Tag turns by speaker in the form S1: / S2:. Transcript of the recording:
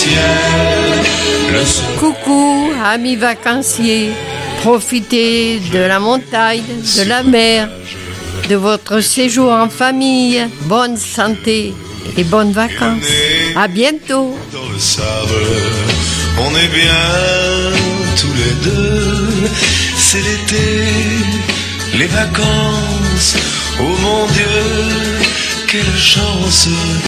S1: ciel. Le son... Coucou, amis vacanciers, profitez de la montagne, de la mer, de votre séjour en famille. Bonne santé et bonnes vacances. À bientôt.
S2: Dans le sable, on est bien tous les deux. C'est l'été, les vacances. Oh mon Dieu, quelle chance.